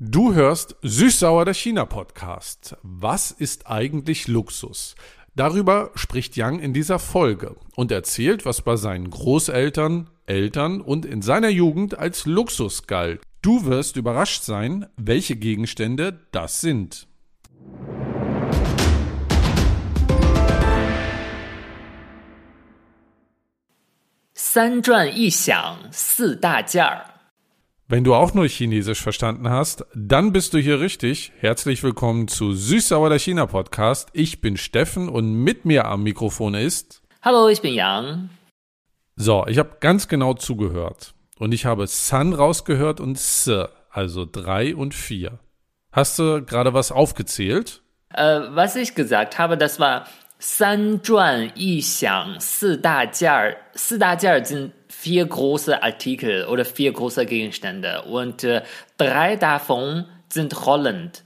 Du hörst Süßsauer der China Podcast. Was ist eigentlich Luxus? Darüber spricht Yang in dieser Folge und erzählt, was bei seinen Großeltern, Eltern und in seiner Jugend als Luxus galt. Du wirst überrascht sein, welche Gegenstände das sind. 三转一响四大件儿。 Wenn du auch nur Chinesisch verstanden hast, dann bist du hier richtig. Herzlich willkommen zu Süßsauer der China Podcast. Ich bin Steffen und mit mir am Mikrofon ist. Hallo, ich bin Yang. So, ich habe ganz genau zugehört und ich habe San rausgehört und S, also drei und vier. Hast du gerade was aufgezählt? Äh, was ich gesagt habe, das war 三转一响四大件儿。四大件儿 sind vier große Artikel oder vier große Gegenstände und äh, drei davon sind rollend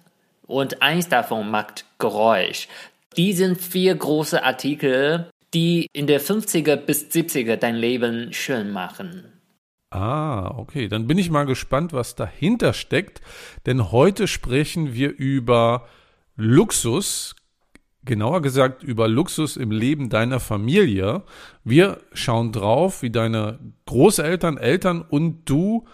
und eins davon macht Geräusch. Die sind vier große Artikel, die in der 50er bis 70er dein Leben schön machen. Ah, okay. Dann bin ich mal gespannt, was dahinter steckt. Denn heute sprechen wir über Luxus, genauer gesagt über Luxus im Leben deiner Familie. Wir schauen drauf, wie deine Großeltern, Eltern und du,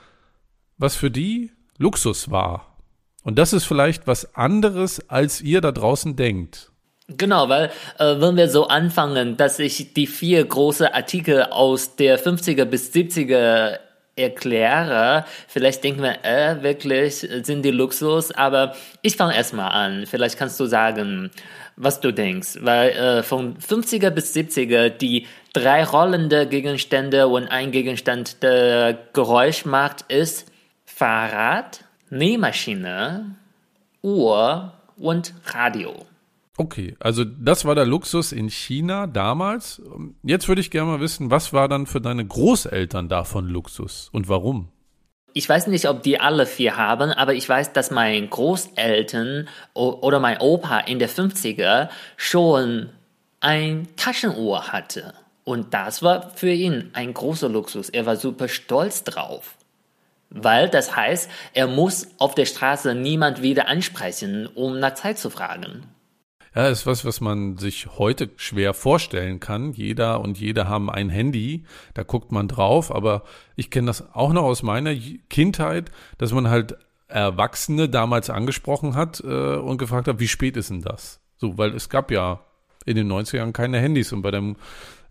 was für die Luxus war. Und das ist vielleicht was anderes, als ihr da draußen denkt. Genau, weil äh, wenn wir so anfangen, dass ich die vier große Artikel aus der 50er bis 70er erkläre, vielleicht denken wir, äh, wirklich sind die Luxus, aber ich fange erstmal an. Vielleicht kannst du sagen, was du denkst, weil äh, von 50er bis 70er die drei rollende Gegenstände und ein Gegenstand, der Geräusch macht, ist Fahrrad, Nähmaschine, Uhr und Radio. Okay, also das war der Luxus in China damals. Jetzt würde ich gerne mal wissen, was war dann für deine Großeltern davon Luxus und warum? Ich weiß nicht, ob die alle vier haben, aber ich weiß, dass mein Großeltern oder mein Opa in der 50er schon ein Taschenuhr hatte. Und das war für ihn ein großer Luxus. Er war super stolz drauf. Weil das heißt, er muss auf der Straße niemand wieder ansprechen, um nach Zeit zu fragen. Ja, ist was, was man sich heute schwer vorstellen kann. Jeder und jede haben ein Handy, da guckt man drauf, aber ich kenne das auch noch aus meiner Kindheit, dass man halt Erwachsene damals angesprochen hat äh, und gefragt hat, wie spät ist denn das? So, weil es gab ja in den 90ern keine Handys und bei dem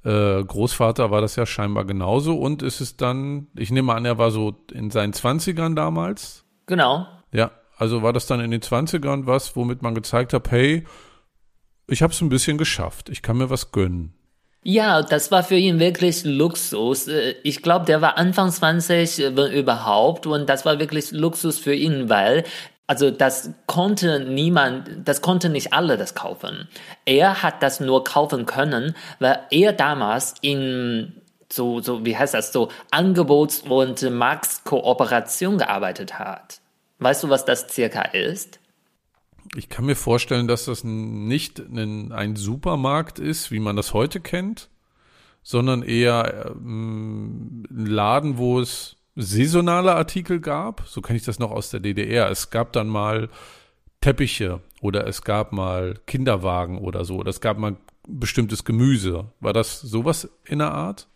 äh, Großvater war das ja scheinbar genauso und es ist dann, ich nehme an, er war so in seinen 20ern damals. Genau. Ja, also war das dann in den 20ern was, womit man gezeigt hat, hey, ich habe es ein bisschen geschafft. Ich kann mir was gönnen. Ja, das war für ihn wirklich Luxus. Ich glaube, der war Anfang 20, wenn überhaupt, und das war wirklich Luxus für ihn, weil also das konnte niemand, das konnte nicht alle das kaufen. Er hat das nur kaufen können, weil er damals in so so wie heißt das so Angebots- und Marktkooperation gearbeitet hat. Weißt du, was das circa ist? Ich kann mir vorstellen, dass das nicht ein, ein Supermarkt ist, wie man das heute kennt, sondern eher ähm, ein Laden, wo es saisonale Artikel gab. So kenne ich das noch aus der DDR. Es gab dann mal Teppiche oder es gab mal Kinderwagen oder so. Oder es gab mal bestimmtes Gemüse. War das sowas in der Art?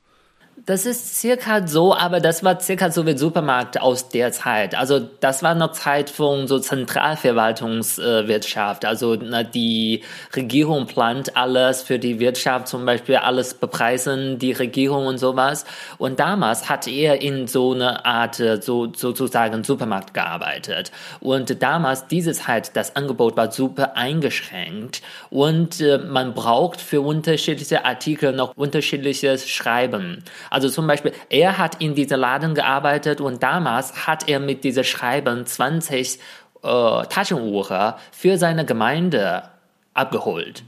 Das ist circa so, aber das war circa so wie Supermarkt aus der Zeit. Also das war noch Zeit von so Zentralverwaltungswirtschaft. Also na, die Regierung plant alles für die Wirtschaft, zum Beispiel alles bepreisen, die Regierung und sowas. Und damals hat er in so einer Art so sozusagen Supermarkt gearbeitet. Und damals diese Zeit, das Angebot war super eingeschränkt und äh, man braucht für unterschiedliche Artikel noch unterschiedliches Schreiben. Also zum Beispiel, er hat in diesem Laden gearbeitet und damals hat er mit dieser Schreiben 20 äh, Taschenuhren für seine Gemeinde abgeholt.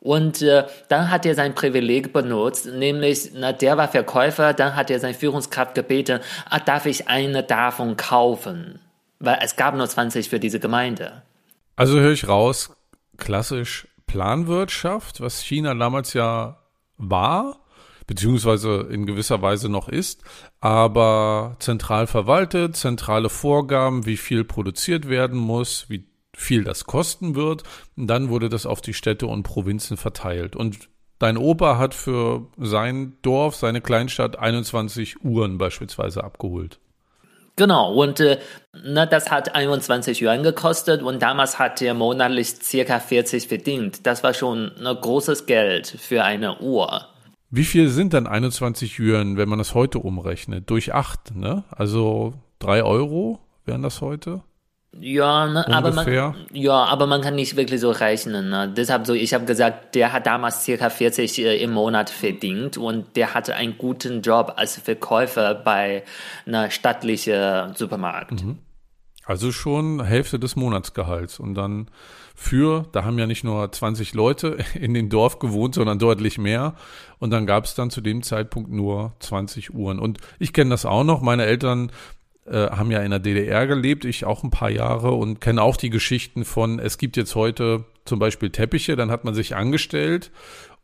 Und äh, dann hat er sein Privileg benutzt, nämlich, na, der war Verkäufer, dann hat er seine Führungskraft gebeten, ah, darf ich eine davon kaufen? Weil es gab nur 20 für diese Gemeinde. Also höre ich raus, klassisch Planwirtschaft, was China damals ja war, beziehungsweise in gewisser Weise noch ist, aber zentral verwaltet, zentrale Vorgaben, wie viel produziert werden muss, wie viel das kosten wird. Und dann wurde das auf die Städte und Provinzen verteilt. Und dein Opa hat für sein Dorf, seine Kleinstadt 21 Uhren beispielsweise abgeholt. Genau, und äh, na, das hat 21 Yuan gekostet und damals hat er monatlich circa 40 verdient. Das war schon ein großes Geld für eine Uhr. Wie viel sind dann 21 Yuan, wenn man das heute umrechnet? Durch 8, ne? Also 3 Euro wären das heute? Ja, ne, aber man, ja, aber man kann nicht wirklich so rechnen. Ne? Deshalb so, ich habe gesagt, der hat damals circa 40 äh, im Monat verdient und der hatte einen guten Job als Verkäufer bei einer stattlichen Supermarkt. Mhm. Also schon Hälfte des Monatsgehalts und dann für, da haben ja nicht nur 20 Leute in dem Dorf gewohnt, sondern deutlich mehr. Und dann gab es dann zu dem Zeitpunkt nur 20 Uhren. Und ich kenne das auch noch. Meine Eltern äh, haben ja in der DDR gelebt, ich auch ein paar Jahre und kenne auch die Geschichten von, es gibt jetzt heute zum Beispiel Teppiche, dann hat man sich angestellt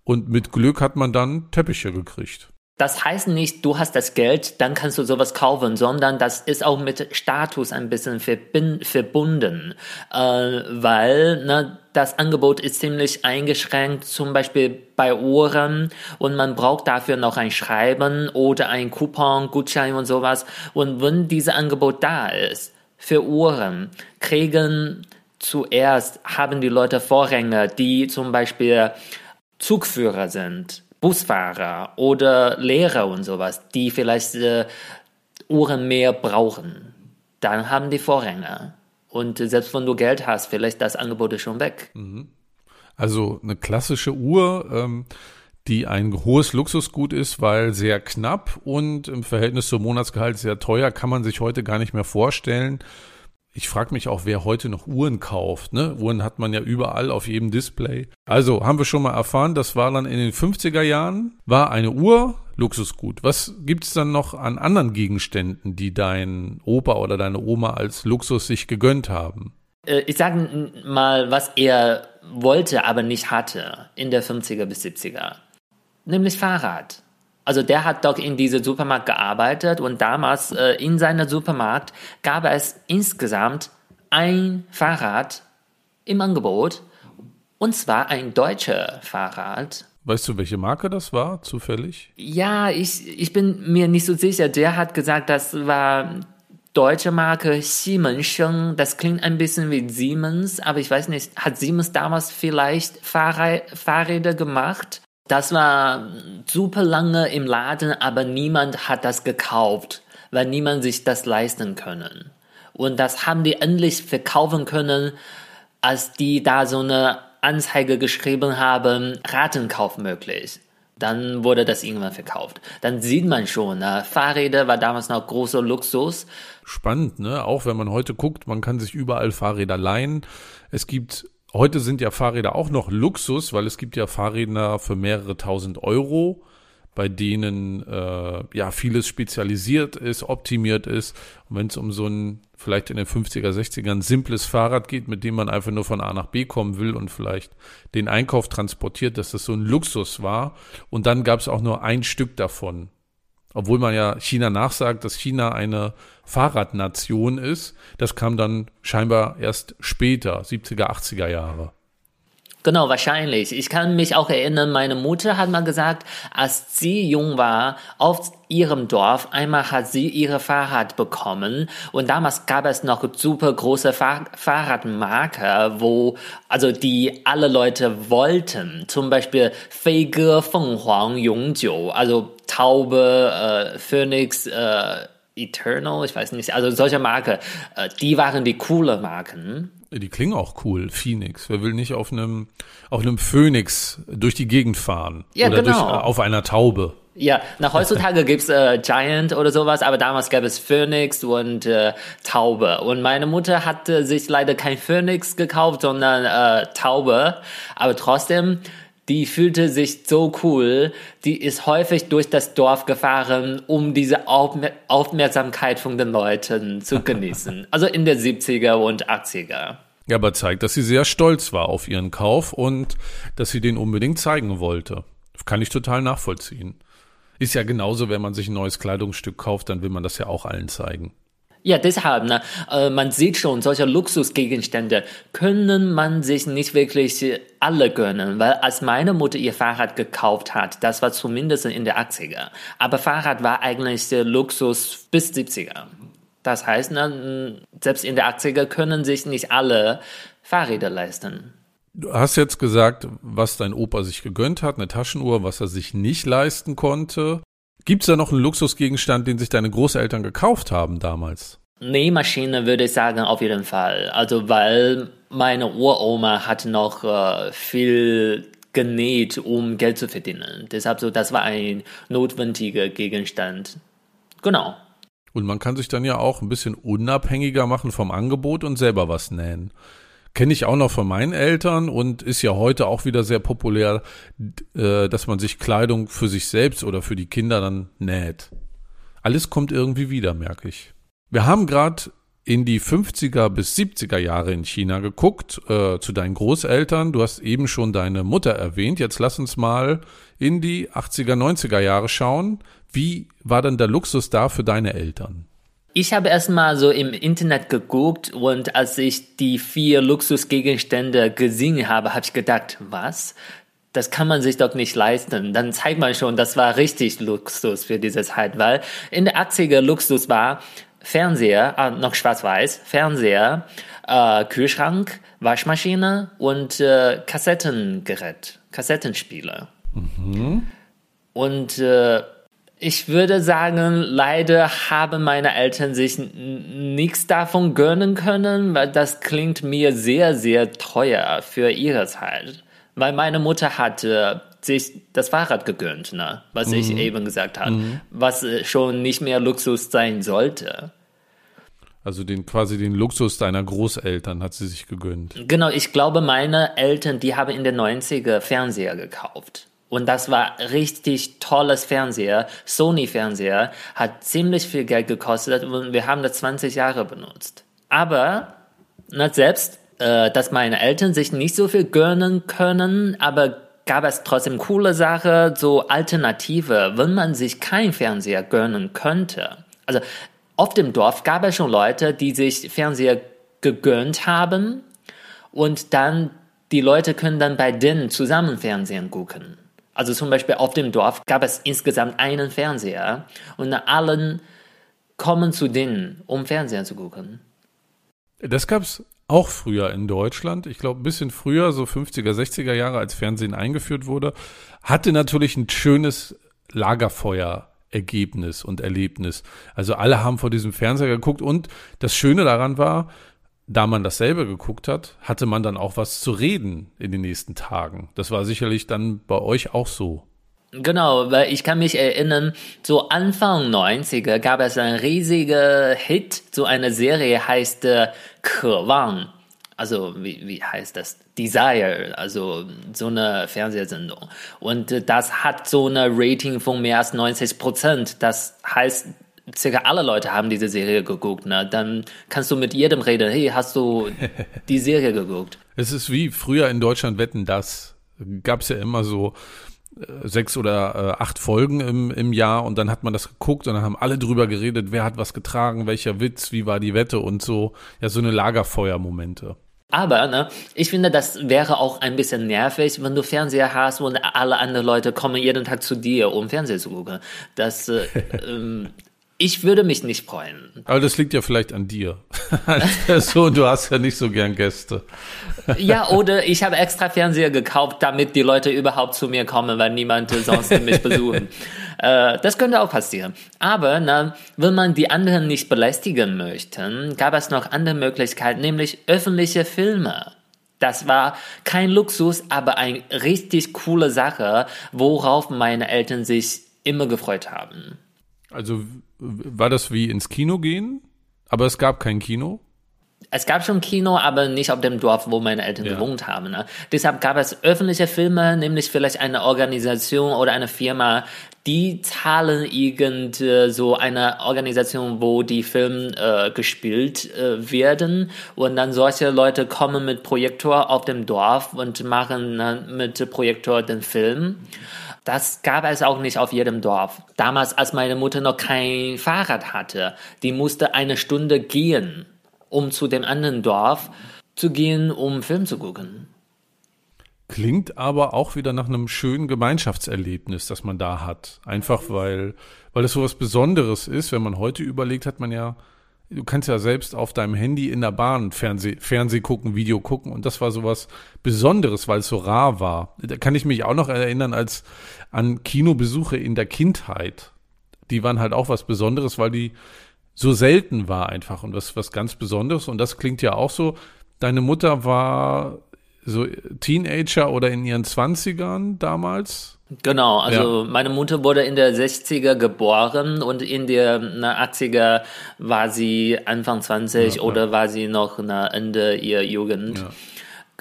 und mit Glück hat man dann Teppiche gekriegt. Das heißt nicht, du hast das Geld, dann kannst du sowas kaufen, sondern das ist auch mit Status ein bisschen verbunden, äh, weil ne, das Angebot ist ziemlich eingeschränkt, zum Beispiel bei Uhren und man braucht dafür noch ein Schreiben oder ein Coupon, Gutschein und sowas. Und wenn dieses Angebot da ist für Uhren, kriegen zuerst haben die Leute Vorränge, die zum Beispiel Zugführer sind Busfahrer oder Lehrer und sowas, die vielleicht äh, Uhren mehr brauchen, dann haben die Vorränge. Und selbst wenn du Geld hast, vielleicht das Angebot ist schon weg. Mhm. Also eine klassische Uhr, ähm, die ein hohes Luxusgut ist, weil sehr knapp und im Verhältnis zum Monatsgehalt sehr teuer, kann man sich heute gar nicht mehr vorstellen ich frage mich auch, wer heute noch Uhren kauft. Ne? Uhren hat man ja überall auf jedem Display. Also haben wir schon mal erfahren, das war dann in den 50er Jahren, war eine Uhr Luxusgut. Was gibt's dann noch an anderen Gegenständen, die dein Opa oder deine Oma als Luxus sich gegönnt haben? Äh, ich sage mal, was er wollte, aber nicht hatte in der 50er bis 70er. Nämlich Fahrrad. Also der hat doch in diesem Supermarkt gearbeitet und damals äh, in seinem Supermarkt gab es insgesamt ein Fahrrad im Angebot und zwar ein deutscher Fahrrad. Weißt du, welche Marke das war, zufällig? Ja, ich, ich bin mir nicht so sicher. Der hat gesagt, das war deutsche Marke Siemens. Das klingt ein bisschen wie Siemens, aber ich weiß nicht, hat Siemens damals vielleicht Fahrräder gemacht? Das war super lange im Laden, aber niemand hat das gekauft, weil niemand sich das leisten können. Und das haben die endlich verkaufen können, als die da so eine Anzeige geschrieben haben, Ratenkauf möglich. Dann wurde das irgendwann verkauft. Dann sieht man schon, ne? Fahrräder war damals noch großer Luxus. Spannend, ne? Auch wenn man heute guckt, man kann sich überall Fahrräder leihen. Es gibt Heute sind ja Fahrräder auch noch Luxus, weil es gibt ja Fahrräder für mehrere tausend Euro, bei denen äh, ja vieles spezialisiert ist, optimiert ist. Und wenn es um so ein vielleicht in den 50er, 60ern simples Fahrrad geht, mit dem man einfach nur von A nach B kommen will und vielleicht den Einkauf transportiert, dass das so ein Luxus war. Und dann gab es auch nur ein Stück davon. Obwohl man ja China nachsagt, dass China eine Fahrradnation ist. Das kam dann scheinbar erst später, 70er, 80er Jahre. Genau, wahrscheinlich. Ich kann mich auch erinnern, meine Mutter hat mal gesagt, als sie jung war, auf ihrem Dorf, einmal hat sie ihre Fahrrad bekommen und damals gab es noch super große Fahr Fahrradmarke, wo, also die alle Leute wollten. Zum Beispiel Feiger, Fenghuang, Yongjiu, also Taube, äh, Phoenix, äh, Eternal, ich weiß nicht, also solche Marke, äh, die waren die coole Marken. Die klingen auch cool, Phoenix. Wer will nicht auf einem, auf einem Phoenix durch die Gegend fahren? Ja, oder genau. Durch, äh, auf einer Taube. Ja, nach heutzutage gibt's äh, Giant oder sowas, aber damals gab es Phoenix und äh, Taube. Und meine Mutter hatte sich leider kein Phoenix gekauft, sondern äh, Taube. Aber trotzdem, die fühlte sich so cool, die ist häufig durch das Dorf gefahren, um diese Aufmerksamkeit von den Leuten zu genießen. also in der 70er und 80er. Ja, aber zeigt, dass sie sehr stolz war auf ihren Kauf und dass sie den unbedingt zeigen wollte. Kann ich total nachvollziehen. Ist ja genauso, wenn man sich ein neues Kleidungsstück kauft, dann will man das ja auch allen zeigen. Ja, deshalb, ne, äh, man sieht schon, solche Luxusgegenstände können man sich nicht wirklich alle gönnen, weil als meine Mutter ihr Fahrrad gekauft hat, das war zumindest in der 80er, aber Fahrrad war eigentlich Luxus bis 70er. Das heißt, ne, selbst in der 80er können sich nicht alle Fahrräder leisten. Du hast jetzt gesagt, was dein Opa sich gegönnt hat, eine Taschenuhr, was er sich nicht leisten konnte. Gibt es da noch einen Luxusgegenstand, den sich deine Großeltern gekauft haben damals? Nähmaschine würde ich sagen, auf jeden Fall. Also, weil meine Uroma hat noch äh, viel genäht, um Geld zu verdienen. Deshalb so, das war ein notwendiger Gegenstand. Genau. Und man kann sich dann ja auch ein bisschen unabhängiger machen vom Angebot und selber was nähen kenne ich auch noch von meinen Eltern und ist ja heute auch wieder sehr populär, äh, dass man sich Kleidung für sich selbst oder für die Kinder dann näht. Alles kommt irgendwie wieder, merke ich. Wir haben gerade in die 50er bis 70er Jahre in China geguckt, äh, zu deinen Großeltern. Du hast eben schon deine Mutter erwähnt. Jetzt lass uns mal in die 80er, 90er Jahre schauen. Wie war denn der Luxus da für deine Eltern? Ich habe erstmal so im Internet geguckt und als ich die vier Luxusgegenstände gesehen habe, habe ich gedacht, was? Das kann man sich doch nicht leisten. Dann zeigt man schon, das war richtig Luxus für diese Zeit, weil in der 80er Luxus war Fernseher, äh, noch schwarz-weiß, Fernseher, äh, Kühlschrank, Waschmaschine und äh, Kassettengerät, Kassettenspieler. Mhm. Und äh, ich würde sagen, leider haben meine Eltern sich nichts davon gönnen können, weil das klingt mir sehr, sehr teuer für ihre Zeit. Weil meine Mutter hatte sich das Fahrrad gegönnt, ne? was mhm. ich eben gesagt habe, mhm. was äh, schon nicht mehr Luxus sein sollte. Also den quasi den Luxus deiner Großeltern hat sie sich gegönnt. Genau, ich glaube, meine Eltern, die haben in den 90er Fernseher gekauft. Und das war richtig tolles Fernseher. Sony Fernseher hat ziemlich viel Geld gekostet und wir haben das 20 Jahre benutzt. Aber na, selbst, äh, dass meine Eltern sich nicht so viel gönnen können, aber gab es trotzdem coole Sache, so Alternative, wenn man sich kein Fernseher gönnen könnte. Also auf dem Dorf gab es schon Leute, die sich Fernseher gegönnt haben und dann die Leute können dann bei denen zusammen Fernsehen gucken. Also zum Beispiel auf dem Dorf gab es insgesamt einen Fernseher und allen kommen zu denen, um Fernseher zu gucken. Das gab es auch früher in Deutschland. Ich glaube, ein bisschen früher, so 50er, 60er Jahre, als Fernsehen eingeführt wurde, hatte natürlich ein schönes Lagerfeuer-Ergebnis und Erlebnis. Also alle haben vor diesem Fernseher geguckt und das Schöne daran war, da man dasselbe geguckt hat, hatte man dann auch was zu reden in den nächsten Tagen. Das war sicherlich dann bei euch auch so. Genau, weil ich kann mich erinnern, so Anfang 90er gab es einen riesigen Hit, so eine Serie heißt äh, Wang. Also wie, wie heißt das? Desire, also so eine Fernsehsendung. Und äh, das hat so eine Rating von mehr als 90 Prozent. Das heißt, circa alle Leute haben diese Serie geguckt, ne? Dann kannst du mit jedem reden, hey, hast du die Serie geguckt? Es ist wie früher in Deutschland Wetten, das gab es ja immer so äh, sechs oder äh, acht Folgen im, im Jahr und dann hat man das geguckt und dann haben alle drüber geredet, wer hat was getragen, welcher Witz, wie war die Wette und so. Ja, so eine Lagerfeuermomente. Aber ne, ich finde, das wäre auch ein bisschen nervig, wenn du Fernseher hast und alle anderen Leute kommen jeden Tag zu dir, um Fernseher zu gucken. Das äh, ähm, ich würde mich nicht freuen. Aber das liegt ja vielleicht an dir. so, du hast ja nicht so gern Gäste. ja, oder ich habe extra Fernseher gekauft, damit die Leute überhaupt zu mir kommen, weil niemand sonst mich besuchen. Äh, das könnte auch passieren. Aber na, wenn man die anderen nicht belästigen möchte, gab es noch andere Möglichkeiten, nämlich öffentliche Filme. Das war kein Luxus, aber eine richtig coole Sache, worauf meine Eltern sich immer gefreut haben. Also war das wie ins Kino gehen? Aber es gab kein Kino? Es gab schon Kino, aber nicht auf dem Dorf, wo meine Eltern ja. gewohnt haben. Ne? Deshalb gab es öffentliche Filme, nämlich vielleicht eine Organisation oder eine Firma, die zahlen irgend äh, so eine Organisation, wo die Filme äh, gespielt äh, werden und dann solche Leute kommen mit Projektor auf dem Dorf und machen äh, mit Projektor den Film. Das gab es auch nicht auf jedem Dorf. Damals, als meine Mutter noch kein Fahrrad hatte, die musste eine Stunde gehen, um zu dem anderen Dorf zu gehen, um Film zu gucken. Klingt aber auch wieder nach einem schönen Gemeinschaftserlebnis, das man da hat. Einfach weil, weil es so was Besonderes ist. Wenn man heute überlegt, hat man ja, du kannst ja selbst auf deinem Handy in der Bahn Fernseh, Fernseh gucken, Video gucken. Und das war so was Besonderes, weil es so rar war. Da kann ich mich auch noch erinnern als an Kinobesuche in der Kindheit. Die waren halt auch was Besonderes, weil die so selten war einfach und was, was ganz Besonderes. Und das klingt ja auch so. Deine Mutter war so Teenager oder in ihren Zwanzigern damals? Genau, also ja. meine Mutter wurde in der 60er geboren und in der 80er war sie Anfang 20 ja, oder war sie noch Ende ihrer Jugend.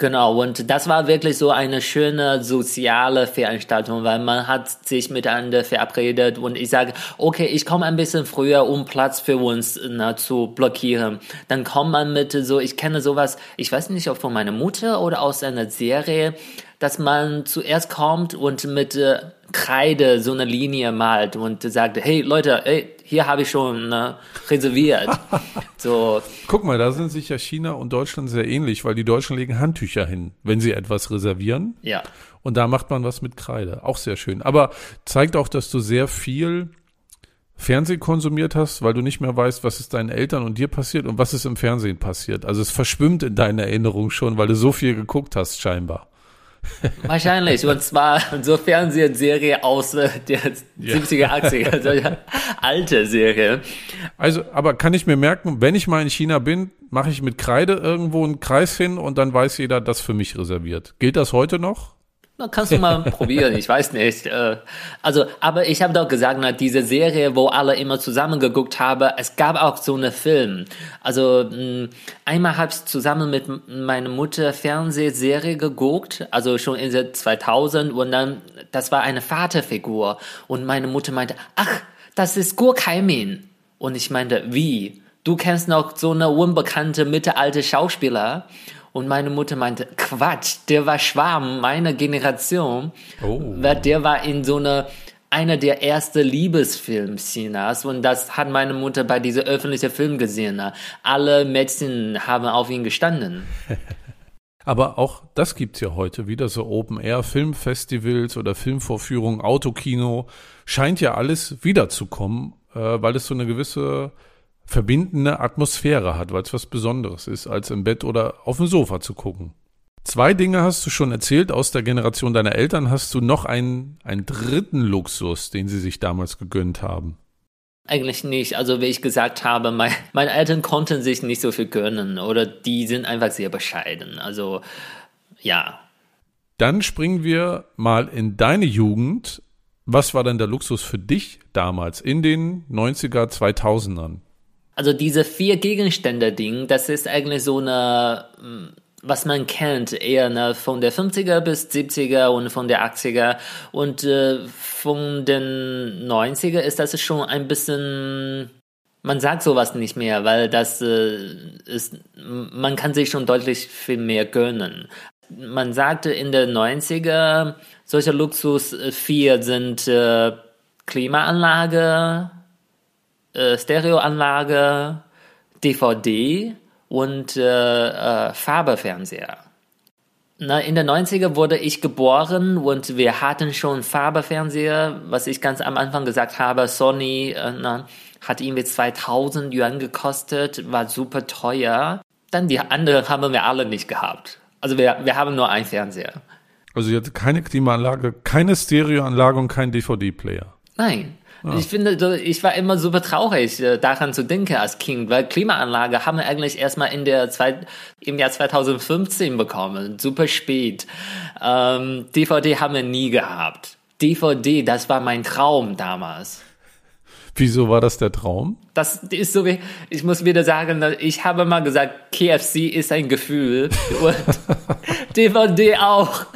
Genau, und das war wirklich so eine schöne soziale Veranstaltung, weil man hat sich miteinander verabredet und ich sage, okay, ich komme ein bisschen früher, um Platz für uns na, zu blockieren. Dann kommt man mit so, ich kenne sowas, ich weiß nicht, ob von meiner Mutter oder aus einer Serie, dass man zuerst kommt und mit äh, Kreide so eine Linie malt und sagt, hey Leute, hey, hier habe ich schon ne, reserviert. so. Guck mal, da sind sich ja China und Deutschland sehr ähnlich, weil die Deutschen legen Handtücher hin, wenn sie etwas reservieren. Ja. Und da macht man was mit Kreide. Auch sehr schön. Aber zeigt auch, dass du sehr viel Fernsehen konsumiert hast, weil du nicht mehr weißt, was ist deinen Eltern und dir passiert und was ist im Fernsehen passiert. Also es verschwimmt in deiner Erinnerung schon, weil du so viel geguckt hast, scheinbar. Wahrscheinlich. Und zwar so Fernsehserie aus äh, der ja. 70er, 80er, also alte Serie. Also, aber kann ich mir merken, wenn ich mal in China bin, mache ich mit Kreide irgendwo einen Kreis hin und dann weiß jeder, das für mich reserviert. Gilt das heute noch? Na, kannst du mal probieren, ich weiß nicht. Äh, also, aber ich habe doch gesagt, na, diese Serie, wo alle immer zusammen geguckt haben, es gab auch so eine Film. Also mm, einmal habe ich zusammen mit meiner Mutter Fernsehserie geguckt, also schon in den 2000 und dann, das war eine Vaterfigur und meine Mutter meinte, ach, das ist Guo Kaimin. Und ich meinte, wie? Du kennst noch so eine unbekannte mittelalte Schauspieler? Und meine Mutter meinte, Quatsch, der war Schwarm meiner Generation. Oh. Der war in so einer einer der ersten Liebesfilms Chinas und das hat meine Mutter bei dieser öffentlichen Film gesehen. Alle Mädchen haben auf ihn gestanden. Aber auch das gibt's ja heute wieder, so Open-Air-Filmfestivals oder Filmvorführungen, Autokino, scheint ja alles wiederzukommen, äh, weil es so eine gewisse verbindende Atmosphäre hat, weil es was Besonderes ist, als im Bett oder auf dem Sofa zu gucken. Zwei Dinge hast du schon erzählt aus der Generation deiner Eltern. Hast du noch einen, einen dritten Luxus, den sie sich damals gegönnt haben? Eigentlich nicht. Also wie ich gesagt habe, mein, meine Eltern konnten sich nicht so viel gönnen oder die sind einfach sehr bescheiden. Also ja. Dann springen wir mal in deine Jugend. Was war denn der Luxus für dich damals in den 90er, 2000ern? Also diese vier Gegenstände-Ding, das ist eigentlich so eine, hm, was man kennt, eher ne, von der 50er bis 70er und von der 80er. Und äh, von den 90er ist das schon ein bisschen, man sagt sowas nicht mehr, weil das äh, ist, man kann sich schon deutlich viel mehr gönnen. Man sagte in den 90er, solche Luxus 4 sind äh, Klimaanlage, äh, Stereoanlage, DVD und äh, äh, Farbefernseher. Na, in den 90er wurde ich geboren und wir hatten schon Farbefernseher, was ich ganz am Anfang gesagt habe, Sony äh, na, hat irgendwie 2000 Yuan gekostet, war super teuer. Dann die anderen haben wir alle nicht gehabt. Also wir, wir haben nur einen Fernseher. Also ihr hattet keine Klimaanlage, keine Stereoanlage und keinen DVD-Player. Nein, ja. Ich finde, ich war immer super traurig, äh, daran zu denken als Kind, weil Klimaanlage haben wir eigentlich erstmal in der zwei, im Jahr 2015 bekommen, super spät. Ähm, DVD haben wir nie gehabt. DVD, das war mein Traum damals. Wieso war das der Traum? Das ist so wie, ich muss wieder sagen, ich habe mal gesagt, KFC ist ein Gefühl und DVD auch.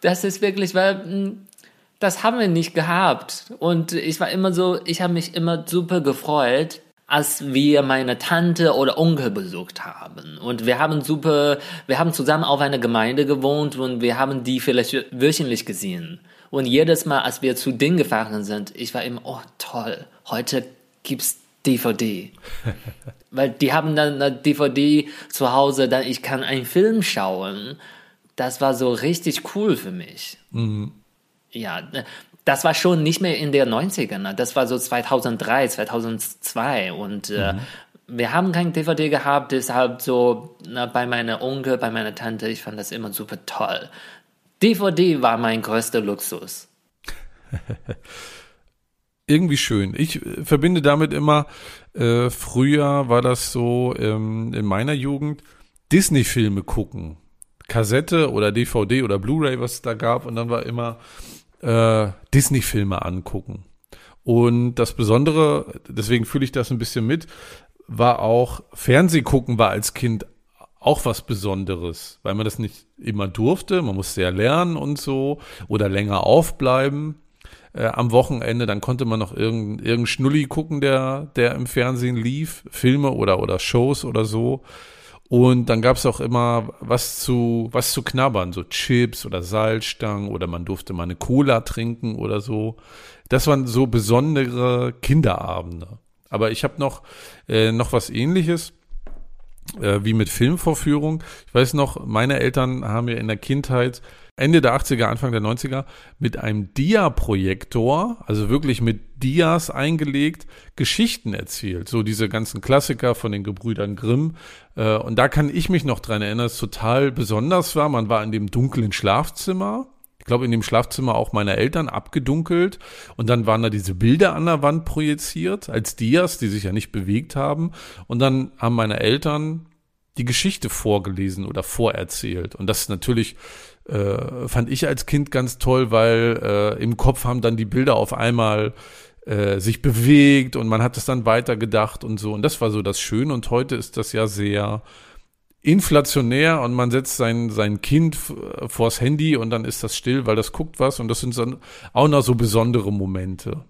Das ist wirklich, weil hm, das haben wir nicht gehabt. Und ich war immer so, ich habe mich immer super gefreut, als wir meine Tante oder Onkel besucht haben. Und wir haben super, wir haben zusammen auf einer Gemeinde gewohnt und wir haben die vielleicht wöchentlich gesehen. Und jedes Mal, als wir zu denen gefahren sind, ich war immer, oh toll, heute gibt's DVD. Weil die haben dann eine DVD zu Hause, dann ich kann einen Film schauen. Das war so richtig cool für mich. Mhm. Ja, das war schon nicht mehr in der 90er, ne? das war so 2003, 2002 und äh, mhm. wir haben kein DVD gehabt, deshalb so na, bei meiner Onkel, bei meiner Tante, ich fand das immer super toll. DVD war mein größter Luxus. Irgendwie schön. Ich äh, verbinde damit immer, äh, früher war das so ähm, in meiner Jugend, Disney-Filme gucken. Kassette oder DVD oder Blu-ray, was es da gab, und dann war immer äh, Disney-Filme angucken. Und das Besondere, deswegen fühle ich das ein bisschen mit, war auch Fernsehgucken war als Kind auch was Besonderes, weil man das nicht immer durfte. Man musste ja lernen und so oder länger aufbleiben äh, am Wochenende. Dann konnte man noch irgendeinen irgendein Schnulli gucken, der, der im Fernsehen lief, Filme oder, oder Shows oder so. Und dann gab es auch immer was zu, was zu knabbern, so Chips oder Salzstangen oder man durfte mal eine Cola trinken oder so. Das waren so besondere Kinderabende. Aber ich habe noch, äh, noch was ähnliches äh, wie mit Filmvorführung. Ich weiß noch, meine Eltern haben mir in der Kindheit Ende der 80er, Anfang der 90er mit einem Dia-Projektor, also wirklich mit Dias eingelegt, Geschichten erzählt. So diese ganzen Klassiker von den Gebrüdern Grimm. Äh, und da kann ich mich noch dran erinnern, dass es total besonders war. Man war in dem dunklen Schlafzimmer. Ich glaube, in dem Schlafzimmer auch meiner Eltern abgedunkelt. Und dann waren da diese Bilder an der Wand projiziert als Dias, die sich ja nicht bewegt haben. Und dann haben meine Eltern die Geschichte vorgelesen oder vorerzählt. Und das ist natürlich äh, fand ich als Kind ganz toll, weil äh, im Kopf haben dann die Bilder auf einmal äh, sich bewegt und man hat es dann weitergedacht und so. Und das war so das Schöne. Und heute ist das ja sehr inflationär und man setzt sein, sein Kind vors Handy und dann ist das still, weil das guckt was. Und das sind dann auch noch so besondere Momente.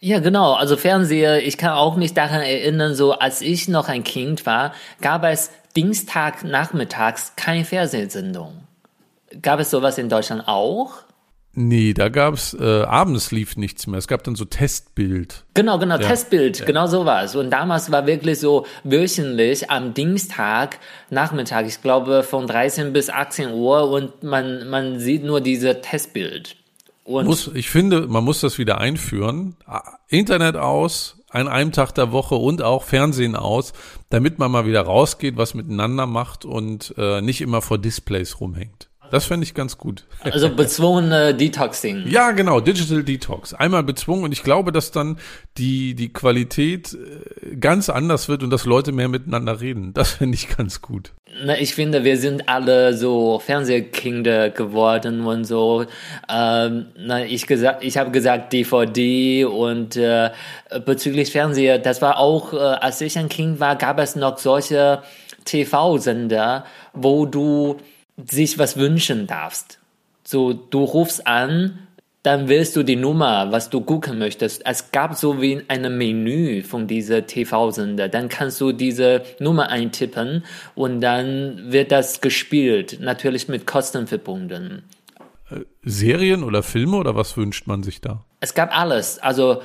Ja, genau. Also Fernseher, ich kann auch mich daran erinnern, so als ich noch ein Kind war, gab es Dienstag nachmittags keine Fernsehsendung. Gab es sowas in Deutschland auch? Nee, da gab's äh, abends lief nichts mehr. Es gab dann so Testbild. Genau, genau, ja. Testbild, ja. genau sowas. Und damals war wirklich so wöchentlich am Dienstag Nachmittag, ich glaube von 13 bis 18 Uhr und man, man sieht nur diese Testbild. Und muss, ich finde, man muss das wieder einführen. Internet aus, an einem Tag der Woche und auch Fernsehen aus, damit man mal wieder rausgeht, was miteinander macht und äh, nicht immer vor Displays rumhängt. Das fände ich ganz gut. Also bezwungene Detoxing. Ja, genau, Digital Detox. Einmal bezwungen und ich glaube, dass dann die, die Qualität äh, ganz anders wird und dass Leute mehr miteinander reden. Das finde ich ganz gut. Na, ich finde, wir sind alle so Fernsehkinder geworden und so. Ähm, na, ich gesagt, ich habe gesagt DVD und äh, bezüglich Fernseher, das war auch, äh, als ich ein Kind war, gab es noch solche TV-Sender, wo du sich was wünschen darfst. So, du rufst an, dann wählst du die Nummer, was du gucken möchtest. Es gab so wie ein Menü von dieser TV-Sender. Dann kannst du diese Nummer eintippen und dann wird das gespielt. Natürlich mit Kosten verbunden. Äh, Serien oder Filme oder was wünscht man sich da? Es gab alles. Also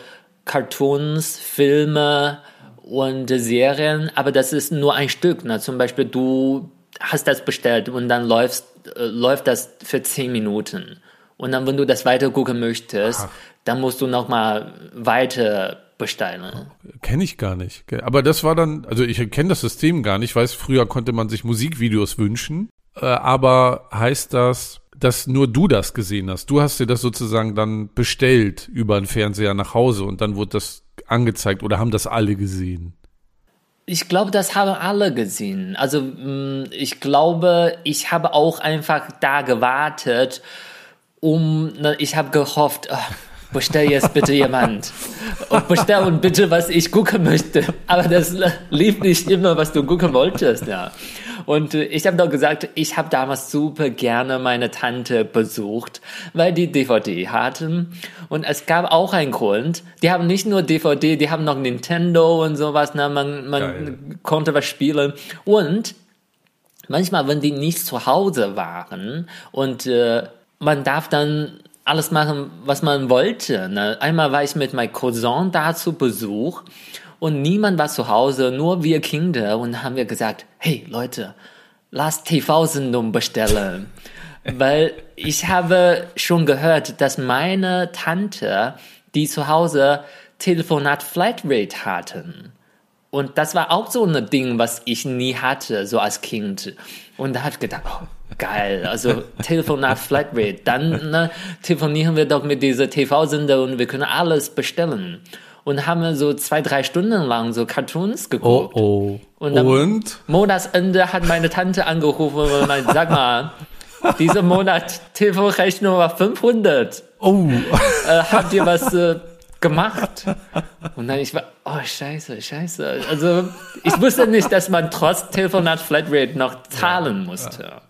Cartoons, Filme und Serien, aber das ist nur ein Stück. Ne? Zum Beispiel du hast das bestellt und dann läufst, äh, läuft das für zehn Minuten. Und dann, wenn du das weiter gucken möchtest, Ach. dann musst du nochmal weiter bestellen. Kenne ich gar nicht. Aber das war dann, also ich kenne das System gar nicht. Ich weiß, früher konnte man sich Musikvideos wünschen. Äh, aber heißt das, dass nur du das gesehen hast? Du hast dir das sozusagen dann bestellt über einen Fernseher nach Hause und dann wurde das angezeigt oder haben das alle gesehen? Ich glaube, das haben alle gesehen. Also mm, ich glaube, ich habe auch einfach da gewartet, um, ich habe gehofft, bestell jetzt bitte jemand. Und bestell und bitte, was ich gucken möchte. Aber das lief nicht immer, was du gucken wolltest, ja. Und äh, ich habe doch gesagt, ich habe damals super gerne meine Tante besucht, weil die DVD hatten. Und es gab auch einen Grund. Die haben nicht nur DVD, die haben noch Nintendo und sowas. Na, man man konnte was spielen. Und manchmal, wenn die nicht zu Hause waren und äh, man darf dann alles machen, was man wollte. Ne? Einmal war ich mit meinem Cousin da zu Besuch und niemand war zu Hause, nur wir Kinder und haben wir gesagt, hey Leute, lass TV-Sendung bestellen. Weil ich habe schon gehört, dass meine Tante, die zu Hause Telefonat Flatrate hatten. Und das war auch so ein Ding, was ich nie hatte, so als Kind. Und da habe ich gedacht, oh, geil, also Telefonat Flatrate. Dann ne, telefonieren wir doch mit dieser TV-Sender und wir können alles bestellen und haben so zwei, drei Stunden lang so Cartoons geguckt. Oh, oh. Und, und? Monatsende hat meine Tante angerufen und meinte, sag mal, dieser Monat TV-Rechnung war 500. Oh. Äh, habt ihr was äh, gemacht? Und dann ich war, oh scheiße, scheiße. Also ich wusste nicht, dass man trotz Telefonat Flatrate noch zahlen musste. Ja.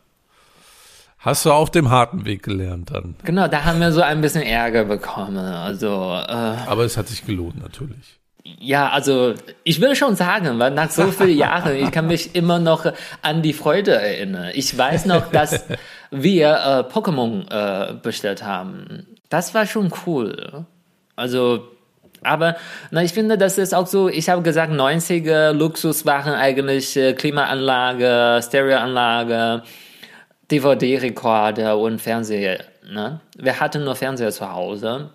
Hast du auf dem harten Weg gelernt dann? Genau, da haben wir so ein bisschen Ärger bekommen. Also, äh, Aber es hat sich gelohnt natürlich. Ja, also ich will schon sagen, weil nach so vielen Jahren, ich kann mich immer noch an die Freude erinnern. Ich weiß noch, dass wir äh, Pokémon äh, bestellt haben. Das war schon cool. Also, aber na, ich finde, das ist auch so, ich habe gesagt, 90er Luxus waren eigentlich äh, Klimaanlage, Stereoanlage. DVD-Rekorder und Fernseher. Ne? Wir hatten nur Fernseher zu Hause.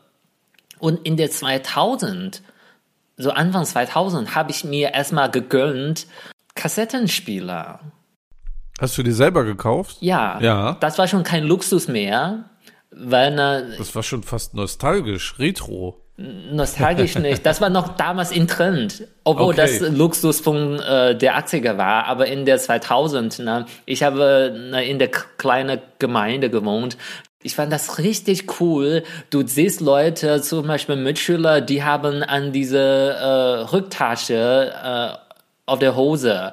Und in der 2000, so Anfang 2000, habe ich mir erstmal gegönnt Kassettenspieler. Hast du die selber gekauft? Ja. Ja. Das war schon kein Luxus mehr, weil ne, Das war schon fast nostalgisch, retro. Nostalgisch nicht. Das war noch damals in Trend, obwohl okay. das Luxus von äh, der 80er war. Aber in der 2000, ne, ich habe ne, in der kleinen Gemeinde gewohnt. Ich fand das richtig cool. Du siehst Leute, zum Beispiel Mitschüler, die haben an diese äh, Rücktasche äh, auf der Hose,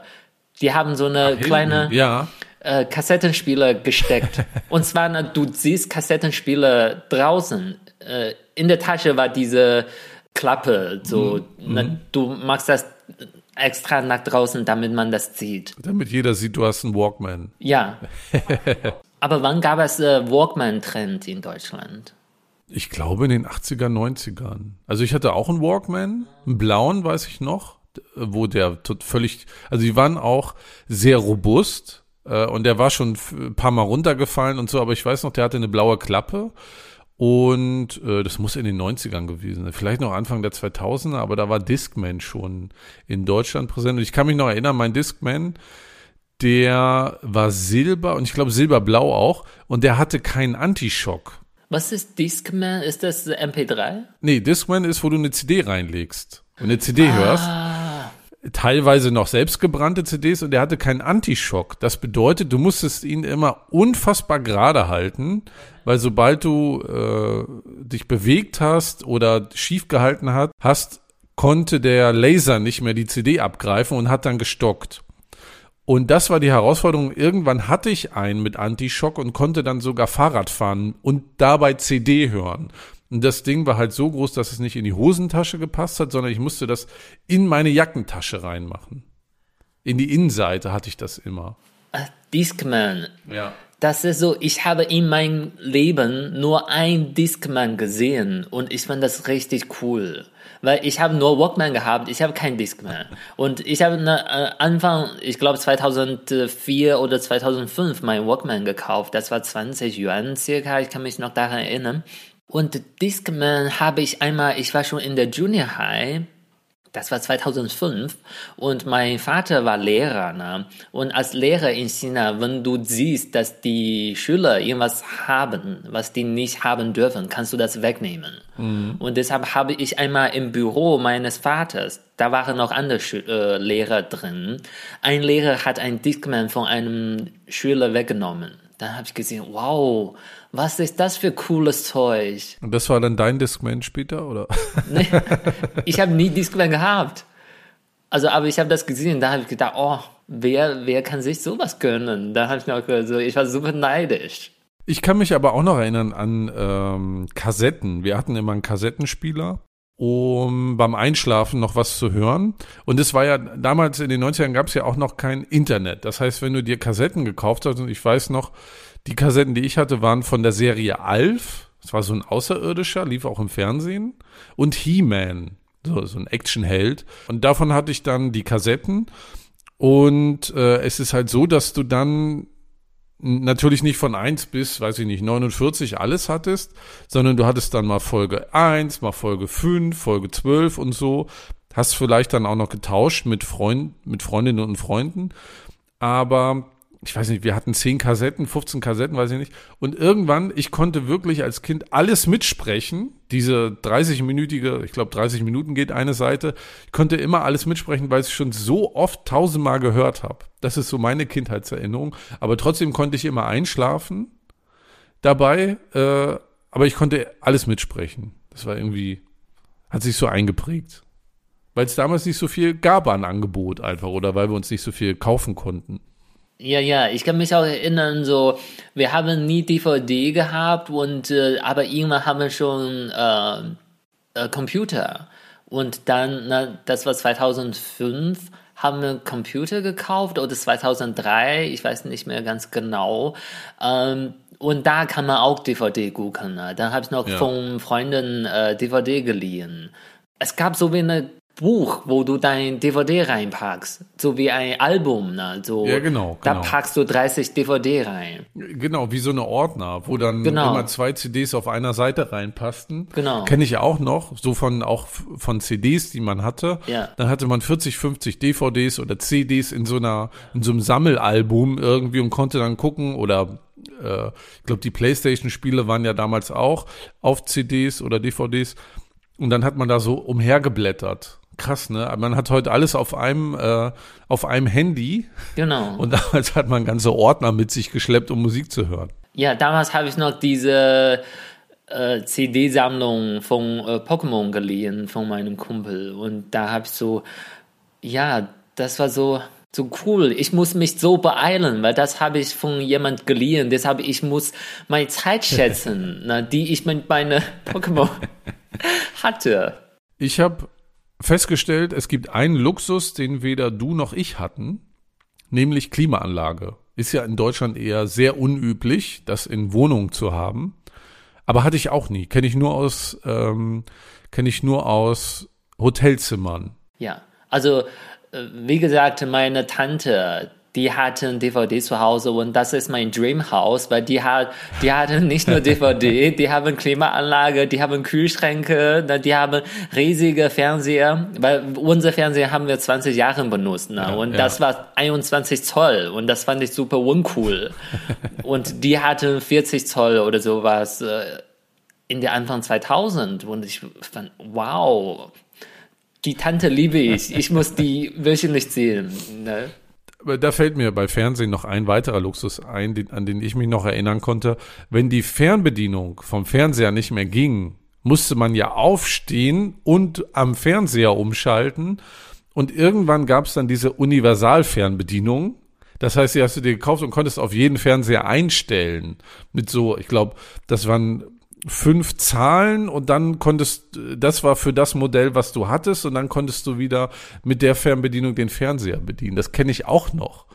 die haben so eine Ach, kleine ja. Äh, Kassettenspieler gesteckt. Und zwar, ne, du siehst Kassettenspieler draußen äh, in der Tasche war diese Klappe, so, mhm. na, du machst das extra nach draußen, damit man das sieht. Damit jeder sieht, du hast einen Walkman. Ja. Aber wann gab es äh, Walkman-Trend in Deutschland? Ich glaube in den 80er, 90ern. Also ich hatte auch einen Walkman, einen blauen, weiß ich noch, wo der völlig, also die waren auch sehr robust und der war schon ein paar Mal runtergefallen und so, aber ich weiß noch, der hatte eine blaue Klappe und äh, das muss in den 90ern gewesen sein, vielleicht noch Anfang der 2000er, aber da war Discman schon in Deutschland präsent. Und ich kann mich noch erinnern, mein Discman, der war silber und ich glaube silberblau auch und der hatte keinen Antischock. Was ist Discman? Ist das MP3? Nee, Discman ist, wo du eine CD reinlegst und eine CD ah. hörst teilweise noch selbstgebrannte CDs und er hatte keinen Antischock. Das bedeutet, du musstest ihn immer unfassbar gerade halten, weil sobald du äh, dich bewegt hast oder schief gehalten hat, hast, konnte der Laser nicht mehr die CD abgreifen und hat dann gestockt. Und das war die Herausforderung. Irgendwann hatte ich einen mit Antischock und konnte dann sogar Fahrrad fahren und dabei CD hören. Und das Ding war halt so groß, dass es nicht in die Hosentasche gepasst hat, sondern ich musste das in meine Jackentasche reinmachen. In die Innenseite hatte ich das immer. Discman. Ja. Das ist so, ich habe in meinem Leben nur ein Discman gesehen und ich fand das richtig cool. Weil ich habe nur Walkman gehabt, ich habe kein Discman. Und ich habe äh, Anfang, ich glaube 2004 oder 2005 mein Walkman gekauft. Das war 20 Yuan circa, ich kann mich noch daran erinnern. Und Discman habe ich einmal, ich war schon in der Junior High, das war 2005 und mein Vater war Lehrer. Ne? Und als Lehrer in China, wenn du siehst, dass die Schüler irgendwas haben, was die nicht haben dürfen, kannst du das wegnehmen. Mhm. Und deshalb habe ich einmal im Büro meines Vaters, da waren noch andere Schü äh, Lehrer drin, ein Lehrer hat ein Discman von einem Schüler weggenommen Dann habe ich gesehen, wow, was ist das für cooles Zeug? Und das war dann dein Discman später, oder? Nee, ich habe nie Discman gehabt. Also, aber ich habe das gesehen, da habe ich gedacht, oh, wer, wer kann sich sowas gönnen? Da habe ich noch, also, ich war super neidisch. Ich kann mich aber auch noch erinnern an ähm, Kassetten. Wir hatten immer einen Kassettenspieler, um beim Einschlafen noch was zu hören. Und es war ja damals in den 90ern gab es ja auch noch kein Internet. Das heißt, wenn du dir Kassetten gekauft hast, und ich weiß noch, die Kassetten, die ich hatte, waren von der Serie Alf. Das war so ein Außerirdischer, lief auch im Fernsehen. Und He-Man, so, so ein Actionheld. Und davon hatte ich dann die Kassetten. Und äh, es ist halt so, dass du dann natürlich nicht von 1 bis, weiß ich nicht, 49 alles hattest, sondern du hattest dann mal Folge 1, mal Folge 5, Folge 12 und so. Hast vielleicht dann auch noch getauscht mit Freund, mit Freundinnen und Freunden. Aber ich weiß nicht, wir hatten 10 Kassetten, 15 Kassetten, weiß ich nicht. Und irgendwann, ich konnte wirklich als Kind alles mitsprechen. Diese 30-minütige, ich glaube 30 Minuten geht eine Seite. Ich konnte immer alles mitsprechen, weil ich es schon so oft tausendmal gehört habe. Das ist so meine Kindheitserinnerung. Aber trotzdem konnte ich immer einschlafen dabei. Äh, aber ich konnte alles mitsprechen. Das war irgendwie, hat sich so eingeprägt. Weil es damals nicht so viel gab an Angebot einfach oder weil wir uns nicht so viel kaufen konnten. Ja, ja, ich kann mich auch erinnern, so, wir haben nie DVD gehabt und, äh, aber irgendwann haben wir schon äh, äh, Computer. Und dann, na, das war 2005, haben wir Computer gekauft oder 2003, ich weiß nicht mehr ganz genau. Ähm, und da kann man auch DVD gucken. Ne? Da habe ich noch ja. von Freunden äh, DVD geliehen. Es gab so eine Buch, wo du dein DVD reinpackst, so wie ein Album, ne? So, ja, genau, genau. Da packst du 30 DVD rein. Genau, wie so eine Ordner, wo dann genau. immer zwei CDs auf einer Seite reinpassten. Genau. Kenne ich auch noch, so von auch von CDs, die man hatte. Ja. Dann hatte man 40, 50 DVDs oder CDs in so einer in so einem Sammelalbum irgendwie und konnte dann gucken oder äh, ich glaube die PlayStation Spiele waren ja damals auch auf CDs oder DVDs und dann hat man da so umhergeblättert krass, ne? Man hat heute alles auf einem, äh, auf einem Handy. Genau. Und damals hat man ganze Ordner mit sich geschleppt, um Musik zu hören. Ja, damals habe ich noch diese äh, CD-Sammlung von äh, Pokémon geliehen von meinem Kumpel. Und da habe ich so, ja, das war so, so cool. Ich muss mich so beeilen, weil das habe ich von jemand geliehen. Deshalb ich muss meine Zeit schätzen, ne, die ich mit meinen Pokémon hatte. Ich habe festgestellt, es gibt einen Luxus, den weder du noch ich hatten, nämlich Klimaanlage. Ist ja in Deutschland eher sehr unüblich, das in Wohnungen zu haben. Aber hatte ich auch nie. Kenne ich nur aus, ähm, kenne ich nur aus Hotelzimmern. Ja, also äh, wie gesagt, meine Tante, die hatten DVD zu Hause und das ist mein Dreamhouse, weil die hat, die hatten nicht nur DVD, die haben Klimaanlage, die haben Kühlschränke, ne, die haben riesige Fernseher, weil unser Fernseher haben wir 20 Jahre benutzt, ne, ja, und ja. das war 21 Zoll und das fand ich super uncool. und die hatten 40 Zoll oder sowas äh, in der Anfang 2000 und ich fand, wow, die Tante liebe ich. Ich muss die wöchentlich sehen. Ne? Da fällt mir bei Fernsehen noch ein weiterer Luxus ein, den, an den ich mich noch erinnern konnte. Wenn die Fernbedienung vom Fernseher nicht mehr ging, musste man ja aufstehen und am Fernseher umschalten. Und irgendwann gab es dann diese Universalfernbedienung. Das heißt, die hast du dir gekauft und konntest auf jeden Fernseher einstellen. Mit so, ich glaube, das waren fünf Zahlen und dann konntest, das war für das Modell, was du hattest und dann konntest du wieder mit der Fernbedienung den Fernseher bedienen. Das kenne ich auch noch.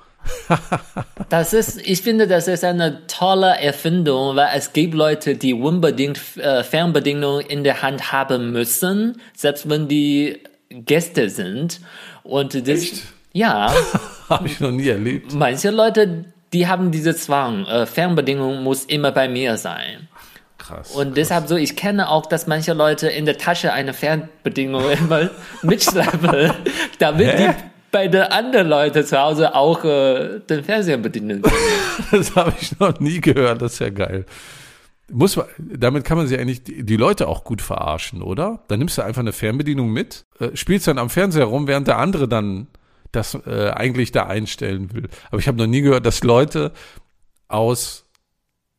das ist, ich finde, das ist eine tolle Erfindung, weil es gibt Leute, die unbedingt äh, Fernbedienung in der Hand haben müssen, selbst wenn die Gäste sind. Und das, Echt? ja, habe ich noch nie erlebt. Manche Leute, die haben diese Zwang, äh, Fernbedienung muss immer bei mir sein. Krass. Und krass. deshalb so, ich kenne auch, dass manche Leute in der Tasche eine Fernbedienung immer mitschleppen, damit Hä? die bei den anderen Leuten zu Hause auch äh, den Fernseher bedienen können. Das habe ich noch nie gehört. Das ist ja geil. Muss man, damit kann man sich eigentlich die, die Leute auch gut verarschen, oder? Dann nimmst du einfach eine Fernbedienung mit, äh, spielst dann am Fernseher rum, während der andere dann das äh, eigentlich da einstellen will. Aber ich habe noch nie gehört, dass Leute aus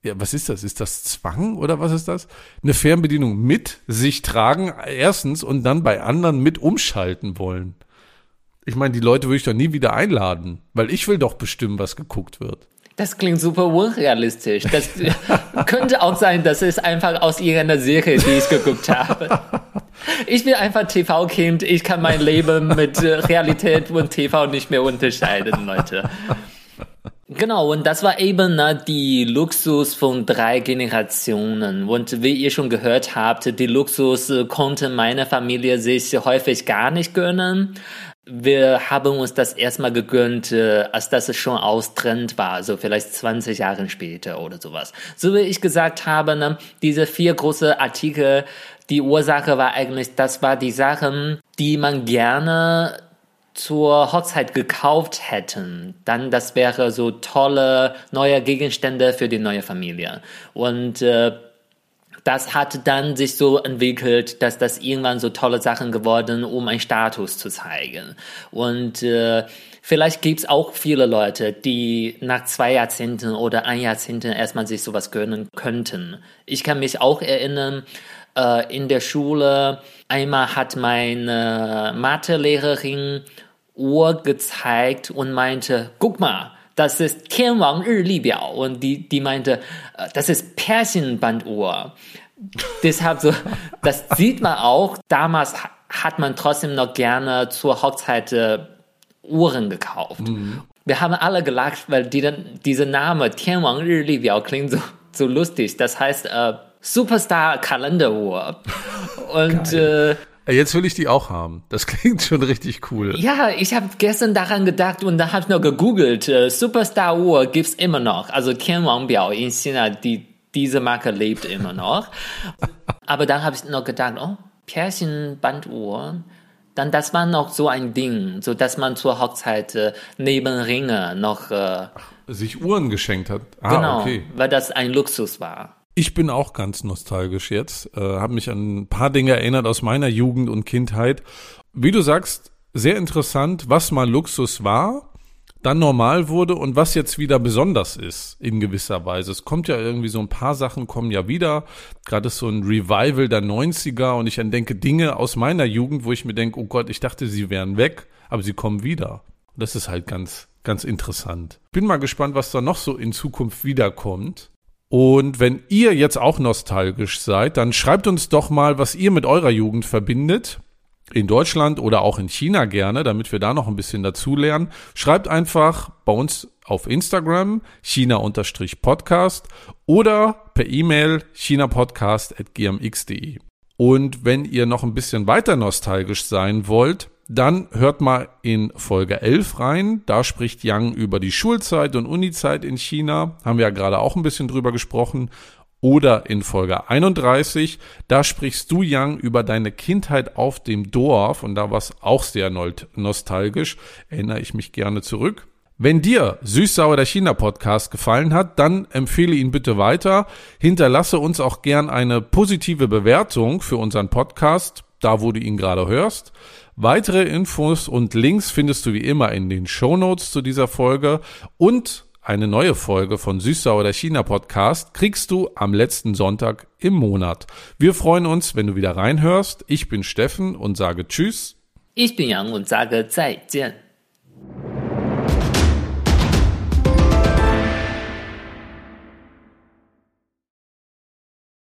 ja, was ist das? Ist das Zwang oder was ist das? Eine Fernbedienung mit sich tragen, erstens, und dann bei anderen mit umschalten wollen. Ich meine, die Leute würde ich doch nie wieder einladen, weil ich will doch bestimmen, was geguckt wird. Das klingt super unrealistisch. Das könnte auch sein, dass es einfach aus irgendeiner Serie, die ich geguckt habe. Ich bin einfach TV-Kind. Ich kann mein Leben mit Realität und TV nicht mehr unterscheiden, Leute. Genau, und das war eben ne, die Luxus von drei Generationen. Und wie ihr schon gehört habt, die Luxus konnte meine Familie sich häufig gar nicht gönnen wir haben uns das erstmal gegönnt, äh, als das schon austrend war, so vielleicht 20 Jahre später oder sowas. So wie ich gesagt habe, ne, diese vier große Artikel, die Ursache war eigentlich, das war die Sachen, die man gerne zur Hochzeit gekauft hätten, dann das wäre so tolle neue Gegenstände für die neue Familie. Und äh, das hat dann sich so entwickelt, dass das irgendwann so tolle Sachen geworden, um einen Status zu zeigen. Und äh, vielleicht gibt's auch viele Leute, die nach zwei Jahrzehnten oder ein Jahrzehnten erstmal sich sowas gönnen könnten. Ich kann mich auch erinnern, äh, in der Schule, einmal hat meine Mathelehrerin Uhr gezeigt und meinte, guck mal, das ist Tianwang Libiao und die, die meinte, äh, das ist Pärchenbanduhr. Deshalb so, das sieht man auch. Damals hat man trotzdem noch gerne zur Hochzeit äh, Uhren gekauft. Mhm. Wir haben alle gelacht, weil die, dieser Name Tianwang Libiao klingt so, so lustig. Das heißt äh, Superstar Kalenderuhr. Und äh, Jetzt will ich die auch haben. Das klingt schon richtig cool. Ja, ich habe gestern daran gedacht und da habe ich noch gegoogelt. Äh, Superstar Uhr gibt's immer noch. Also Tianwang Biao in China, die, diese Marke lebt immer noch. Aber dann habe ich noch gedacht, oh, Pärchenbanduhr. Dann das war noch so ein Ding, so dass man zur Hochzeit äh, neben Ringe noch äh, sich Uhren geschenkt hat. Ah, genau, okay. weil das ein Luxus war. Ich bin auch ganz nostalgisch jetzt, äh, habe mich an ein paar Dinge erinnert aus meiner Jugend und Kindheit. Wie du sagst, sehr interessant, was mal Luxus war, dann normal wurde und was jetzt wieder besonders ist in gewisser Weise. Es kommt ja irgendwie so ein paar Sachen kommen ja wieder. Gerade ist so ein Revival der 90er und ich entdenke Dinge aus meiner Jugend, wo ich mir denke, oh Gott, ich dachte, sie wären weg, aber sie kommen wieder. Und das ist halt ganz, ganz interessant. Bin mal gespannt, was da noch so in Zukunft wiederkommt. Und wenn ihr jetzt auch nostalgisch seid, dann schreibt uns doch mal, was ihr mit eurer Jugend verbindet. In Deutschland oder auch in China gerne, damit wir da noch ein bisschen dazulernen. Schreibt einfach bei uns auf Instagram china-podcast oder per E-Mail chinapodcast.gmx.de. Und wenn ihr noch ein bisschen weiter nostalgisch sein wollt, dann hört mal in Folge 11 rein. Da spricht Yang über die Schulzeit und Unizeit in China. Haben wir ja gerade auch ein bisschen drüber gesprochen. Oder in Folge 31, da sprichst du, Yang, über deine Kindheit auf dem Dorf. Und da war es auch sehr nostalgisch. Erinnere ich mich gerne zurück. Wenn dir Süßsauer der China Podcast gefallen hat, dann empfehle ihn bitte weiter. Hinterlasse uns auch gern eine positive Bewertung für unseren Podcast, da wo du ihn gerade hörst. Weitere Infos und Links findest du wie immer in den Show Notes zu dieser Folge und eine neue Folge von Süßsauer der China Podcast kriegst du am letzten Sonntag im Monat. Wir freuen uns, wenn du wieder reinhörst. Ich bin Steffen und sage Tschüss. Ich bin Yang und sage 再见.